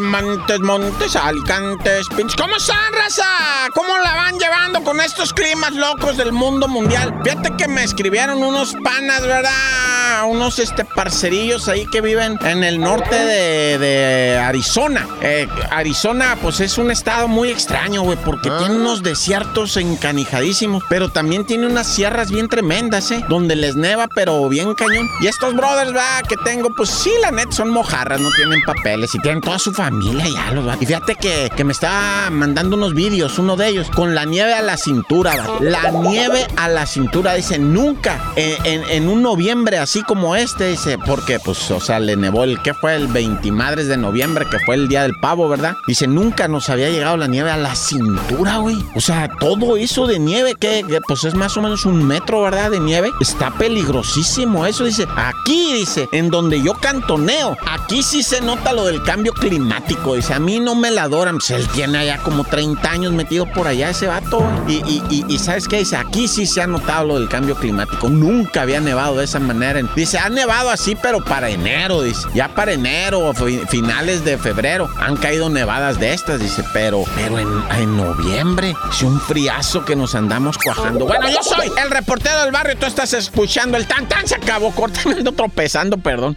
Montes, Montes, Alicantes, pinches. ¿Cómo están, raza? ¿Cómo la van llevando con estos climas locos del mundo mundial? Fíjate que me escribieron unos panas, ¿verdad? Unos este, parcerillos ahí que viven en el norte de, Arizona. Eh, Arizona, pues es un estado muy extraño, güey, porque tiene ah. unos desiertos encanijadísimos, pero también tiene unas sierras bien tremendas, ¿eh? Donde les neva, pero bien cañón. Y estos brothers, ¿verdad? Que tengo, pues sí, la net son mojarras, no tienen papeles y tienen toda su familia ya los va. Y fíjate que, que me está mandando unos vídeos, uno de ellos, con la nieve a la cintura. La nieve a la cintura, dice, nunca en, en, un noviembre así como este, dice, porque pues, o sea, le nevó el, ¿qué fue? El 20 madres de noviembre, que fue el día del pavo, ¿verdad? Dice, nunca nos había llegado la nieve a la cintura, güey. O sea, todo eso de nieve, que, pues es más o menos un metro, ¿verdad? De nieve. Está peligrosísimo eso, dice. Aquí, dice, en donde yo cantoneo, aquí sí se nota lo del cambio climático. Dice, a mí no me la adoran. Pues él tiene allá como 30 años metido por allá ese vato. Y, y, y, ¿sabes qué? Dice, aquí sí se ha notado lo del cambio climático. Nunca había nevado de esa manera. Dice, ha nevado así, pero para enero, dice. Ya para enero o finales de febrero han caído nevadas de estas, dice. Pero, pero en, en noviembre, es un friazo que nos andamos cuajando. Bueno, yo soy el reportero del barrio. Tú estás escuchando el tan tan. Se acabó. Córtame, ando tropezando, perdón.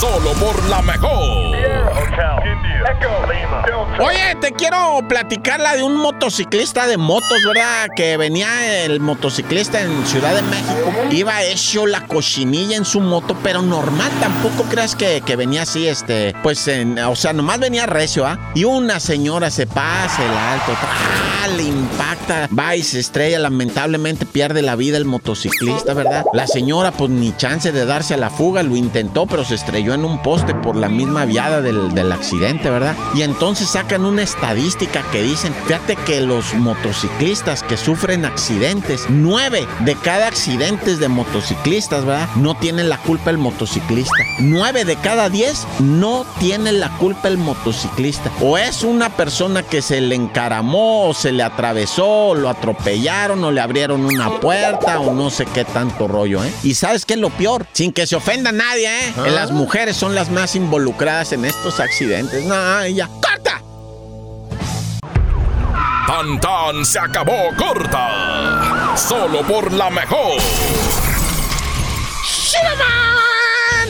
Solo por la mejor. Oye, te quiero platicar la de un motociclista de motos, ¿verdad? Que venía el motociclista en Ciudad de México. Iba hecho la cochinilla en su moto, pero normal. Tampoco creas que, que venía así, este. Pues, en, o sea, nomás venía recio, ¿ah? Y una señora se pasa el alto, impacta, va y se estrella. Lamentablemente pierde la vida el motociclista, ¿verdad? La señora, pues ni chance de darse a la fuga, lo intentó, pero se estrelló en un poste por la misma viada del, del accidente, ¿verdad? Y entonces sacan una estadística que dicen, fíjate que los motociclistas que sufren accidentes, nueve de cada accidentes de motociclistas, ¿verdad? No tienen la culpa el motociclista. Nueve de cada diez no tienen la culpa el motociclista. O es una persona que se le encaramó, o se le atravesó, o lo atropellaron, o le abrieron una puerta, o no sé qué tanto rollo, ¿eh? Y sabes qué es lo peor, sin que se ofenda nadie, ¿eh? ¿Ah? Las mujeres son las más involucradas en estos accidentes. No, ya. ¡Corta! Tan tan se acabó corta. Solo por la mejor.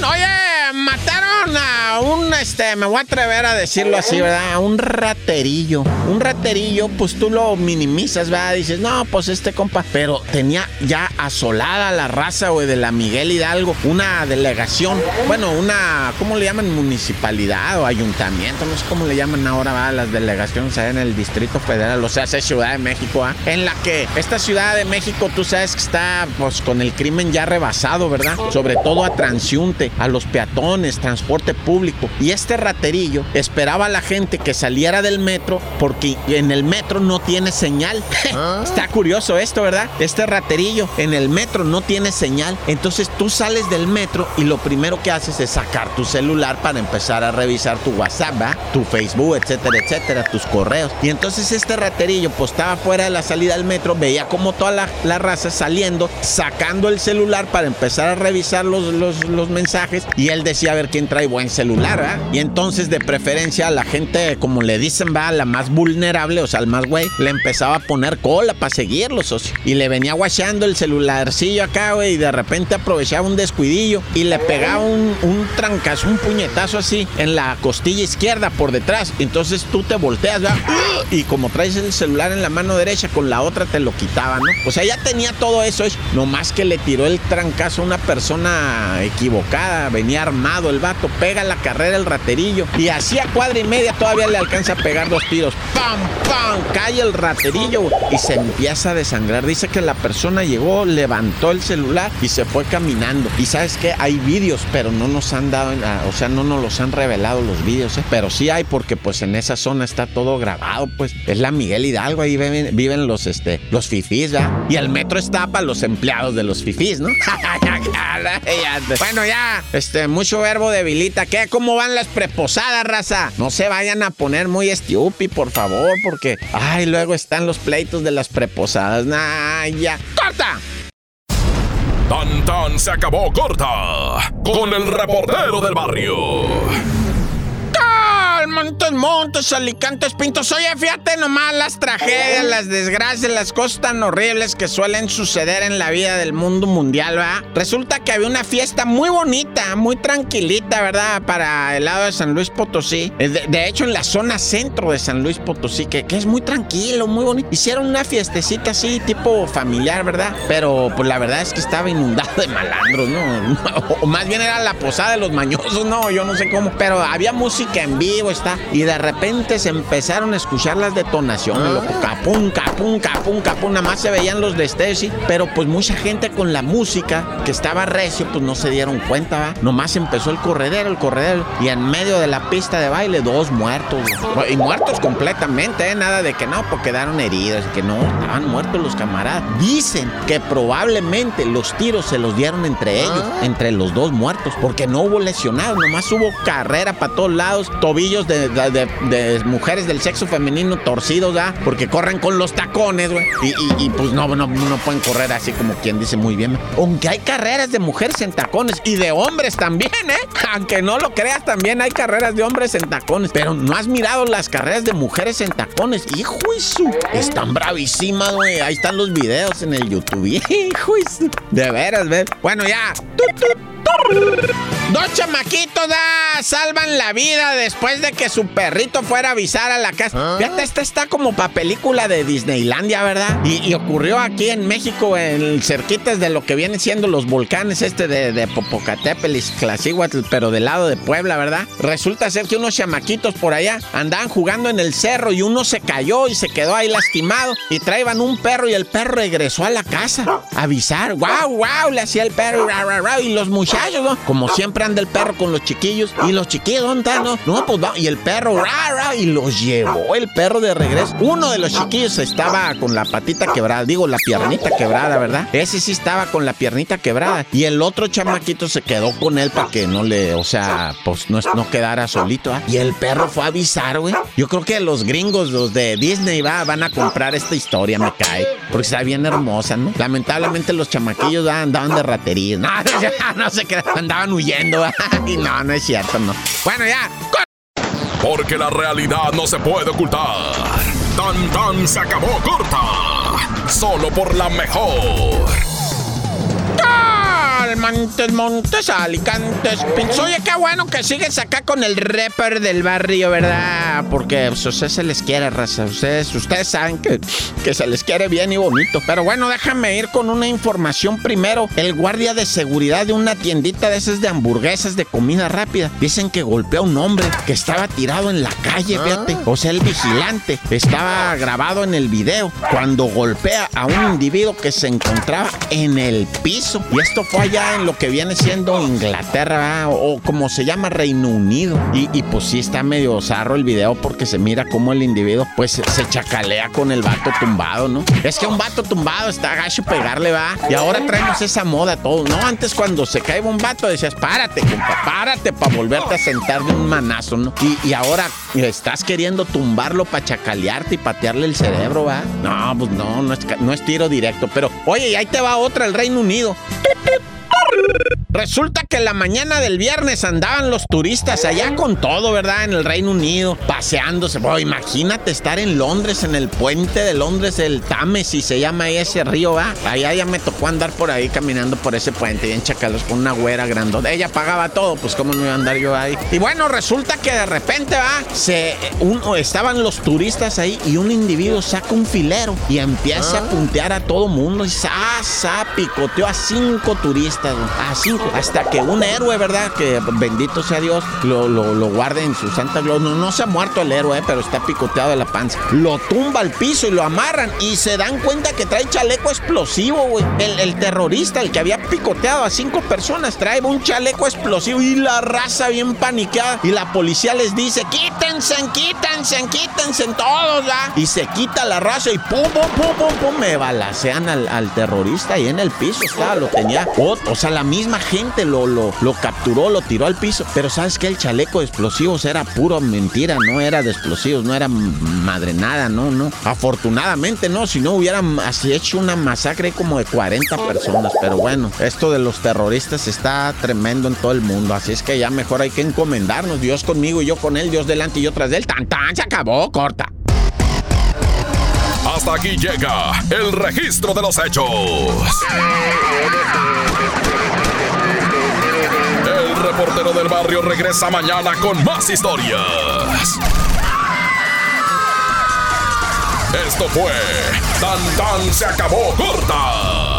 Oye, mataron a un, este, me voy a atrever a decirlo así, ¿verdad? A un raterillo. Un raterillo, pues tú lo minimizas, ¿verdad? Dices, no, pues este compa. Pero tenía ya asolada la raza, güey, de la Miguel Hidalgo. Una delegación, bueno, una, ¿cómo le llaman? Municipalidad o ayuntamiento, no sé cómo le llaman ahora, ¿verdad? Las delegaciones en el Distrito Federal, o sea, es Ciudad de México, ¿ah? En la que esta Ciudad de México, tú sabes que está, pues, con el crimen ya rebasado, ¿verdad? Sobre todo a transiunte a los peatones, transporte público. Y este raterillo esperaba a la gente que saliera del metro porque en el metro no tiene señal. ¿Ah? Está curioso esto, ¿verdad? Este raterillo en el metro no tiene señal. Entonces tú sales del metro y lo primero que haces es sacar tu celular para empezar a revisar tu WhatsApp, tu Facebook, etcétera, etcétera, tus correos. Y entonces este raterillo pues estaba fuera de la salida del metro, veía como toda la, la raza saliendo, sacando el celular para empezar a revisar los, los, los mensajes y él decía a ver quién trae buen celular, ¿ah? Y entonces de preferencia la gente, como le dicen, va, la más vulnerable, o sea, al más güey, le empezaba a poner cola para seguirlo, socio. Y le venía guachando el celularcillo acá, güey, y de repente aprovechaba un descuidillo y le pegaba un, un trancazo, un puñetazo así en la costilla izquierda por detrás. Entonces tú te volteas, ¿verdad? Y como traes el celular en la mano derecha, con la otra te lo quitaba, ¿no? O sea, ya tenía todo eso, es nomás que le tiró el trancazo a una persona equivocada venía mamado el vato, pega la carrera el raterillo y así a cuadra y media todavía le alcanza a pegar dos tiros. ¡Pam, pam! Cae el raterillo y se empieza a desangrar. Dice que la persona llegó, levantó el celular y se fue caminando. Y sabes que hay vídeos, pero no nos han dado, o sea, no nos los han revelado los vídeos, ¿eh? pero sí hay porque pues en esa zona está todo grabado, pues es la Miguel Hidalgo, ahí viven, viven los, este, los fifís, ¿verdad? Y el metro está para los empleados de los fifís, ¿no? bueno, ya, este, mucho verbo debilita. ¿Qué? ¿Cómo van las preposadas, raza? No se vayan a poner muy estúpi, por favor, porque, ay, luego están los pleitos de las preposadas. Nah. ¡Corta! Tan tan se acabó corta con el reportero del barrio. Montes, alicantes, pintos. Oye, fíjate nomás las tragedias, las desgracias, las cosas tan horribles que suelen suceder en la vida del mundo mundial, ¿verdad? Resulta que había una fiesta muy bonita, muy tranquilita, ¿verdad? Para el lado de San Luis Potosí. Eh, de, hecho, en la zona centro de San Luis Potosí, que, que, es muy tranquilo, muy bonito. Hicieron una fiestecita así, tipo familiar, ¿verdad? Pero, pues la verdad es que estaba inundado de malandros, ¿no? O más bien era la posada de los mañosos, ¿no? Yo no sé cómo. Pero había música en vivo, y de repente se empezaron a escuchar las detonaciones, loco. Capum, capum, capum, capum. Nada más se veían los de Stacy. Pero pues mucha gente con la música que estaba recio, pues no se dieron cuenta, ¿va? Nomás empezó el corredero, el corredero. Y en medio de la pista de baile, dos muertos. Y muertos completamente, ¿eh? Nada de que no, porque quedaron heridos. Que no, estaban muertos los camaradas. Dicen que probablemente los tiros se los dieron entre ellos, ah. entre los dos muertos. Porque no hubo lesionados, nomás hubo carrera para todos lados, tobillos de de, mujeres del sexo femenino torcidos, ¿verdad? Porque corren con los tacones, güey. Y, pues no, no, no pueden correr así como quien dice muy bien. Aunque hay carreras de mujeres en tacones y de hombres también, ¿eh? Aunque no lo creas, también hay carreras de hombres en tacones. Pero no has mirado las carreras de mujeres en tacones. Hijo su. Están bravísimas, güey. Ahí están los videos en el YouTube. Hijo De veras, ¿ves? Bueno, ya. Dos chamaquitos da, salvan la vida después de que su perrito fuera a avisar a la casa. ¿Ah? Fíjate, esta está como para película de Disneylandia, ¿verdad? Y, ocurrió aquí en México, en cerquitas de lo que vienen siendo los volcanes este de, de Popocatépetl y pero del lado de Puebla, ¿verdad? Resulta ser que unos chamaquitos por allá andaban jugando en el cerro y uno se cayó y se quedó ahí lastimado y traían un perro y el perro regresó a la casa a avisar. ¡Wow, wow! Le hacía el perro y los muchachos, ¿no? Como siempre anda el perro con los chiquillos. Y los chiquillos, ¿dónde están? No, no pues va. Y el perro, y los llevó el perro de regreso. Uno de los chiquillos estaba con la patita quebrada, digo, la piernita quebrada, ¿verdad? Ese sí estaba con la piernita quebrada. Y el otro chamaquito se quedó con él para que no le, o sea, pues no, no quedara solito. ¿ah? Y el perro fue a avisar, güey. Yo creo que los gringos, los de Disney, va, van a comprar esta historia, me cae. Porque está bien hermosa, ¿no? Lamentablemente los chamaquillos andaban de ratería. No, no, sé qué, andaban huyendo y no, no es cierto, no. Bueno, ya. Porque la realidad no se puede ocultar. Tan tan se acabó corta. Solo por la mejor. Montes, Montes, Alicantes, Oye, qué bueno que sigues acá con el rapper del barrio, ¿verdad? Porque pues, ustedes se les quiere, raza. Ustedes, ustedes saben que, que se les quiere bien y bonito. Pero bueno, déjame ir con una información primero. El guardia de seguridad de una tiendita de esas de hamburguesas de comida rápida. Dicen que golpeó a un hombre que estaba tirado en la calle, ah. fíjate. O sea, el vigilante estaba grabado en el video cuando golpea a un individuo que se encontraba en el piso. Y esto fue allá en lo que viene siendo Inglaterra o, como se llama Reino Unido. Y, pues sí está medio zarro el video porque se mira como el individuo pues se, chacalea con el vato tumbado, ¿no? Es que un vato tumbado está gacho pegarle, va. Y ahora traemos esa moda todo, ¿no? Antes cuando se cae un vato decías, párate, compa, párate para volverte a sentar de un manazo, ¿no? Y, ahora estás queriendo tumbarlo para chacalearte y patearle el cerebro, ¿va? No, pues no, no es, no es tiro directo. Pero, oye, y ahí te va otra, el Reino Unido. Resulta que la mañana del viernes andaban los turistas allá con todo, ¿verdad? En el Reino Unido, paseándose. imagínate estar en Londres, en el puente de Londres, el Tames, y se llama ahí ese río, ¿va? Allá ya me tocó andar por ahí caminando por ese puente y en Chacalos con una güera grandota. Ella pagaba todo, pues cómo no iba a andar yo ahí. Y bueno, resulta que de repente, ¿va? Se, uno, estaban los turistas ahí y un individuo saca un filero y empieza a ah. puntear a todo mundo y sa, sa, picoteó a cinco turistas, a cinco. Hasta que un héroe, ¿verdad? Que bendito sea Dios, lo, lo, lo guarde en su santa gloria. No, no se ha muerto el héroe, pero está picoteado de la panza. Lo tumba al piso y lo amarran y se dan cuenta que trae chaleco explosivo, güey. El, terrorista, el que había picoteado a cinco personas, trae un chaleco explosivo y la raza bien paniqueada. Y la policía les dice, quítense, quítense, quítense todos, ¿ya? Y se quita la raza y pum, pum, pum, pum, pum, me balacean al, terrorista y en el piso estaba, lo tenía. O, o sea, la misma gente lo, lo, capturó, lo tiró al piso. Pero sabes que el chaleco de explosivos era puro mentira, no era de explosivos, no era madre nada, no, no. Afortunadamente no, si no hubieran hecho una masacre como de 40 personas. Pero bueno, esto de los terroristas está tremendo en todo el mundo. Así es que ya mejor hay que encomendarnos. Dios conmigo y yo con él, Dios delante y yo tras él. Tan tan, se acabó, corta. Hasta aquí llega el registro de los hechos. Reportero del barrio regresa mañana con más historias. Esto fue Tan Tan se acabó corta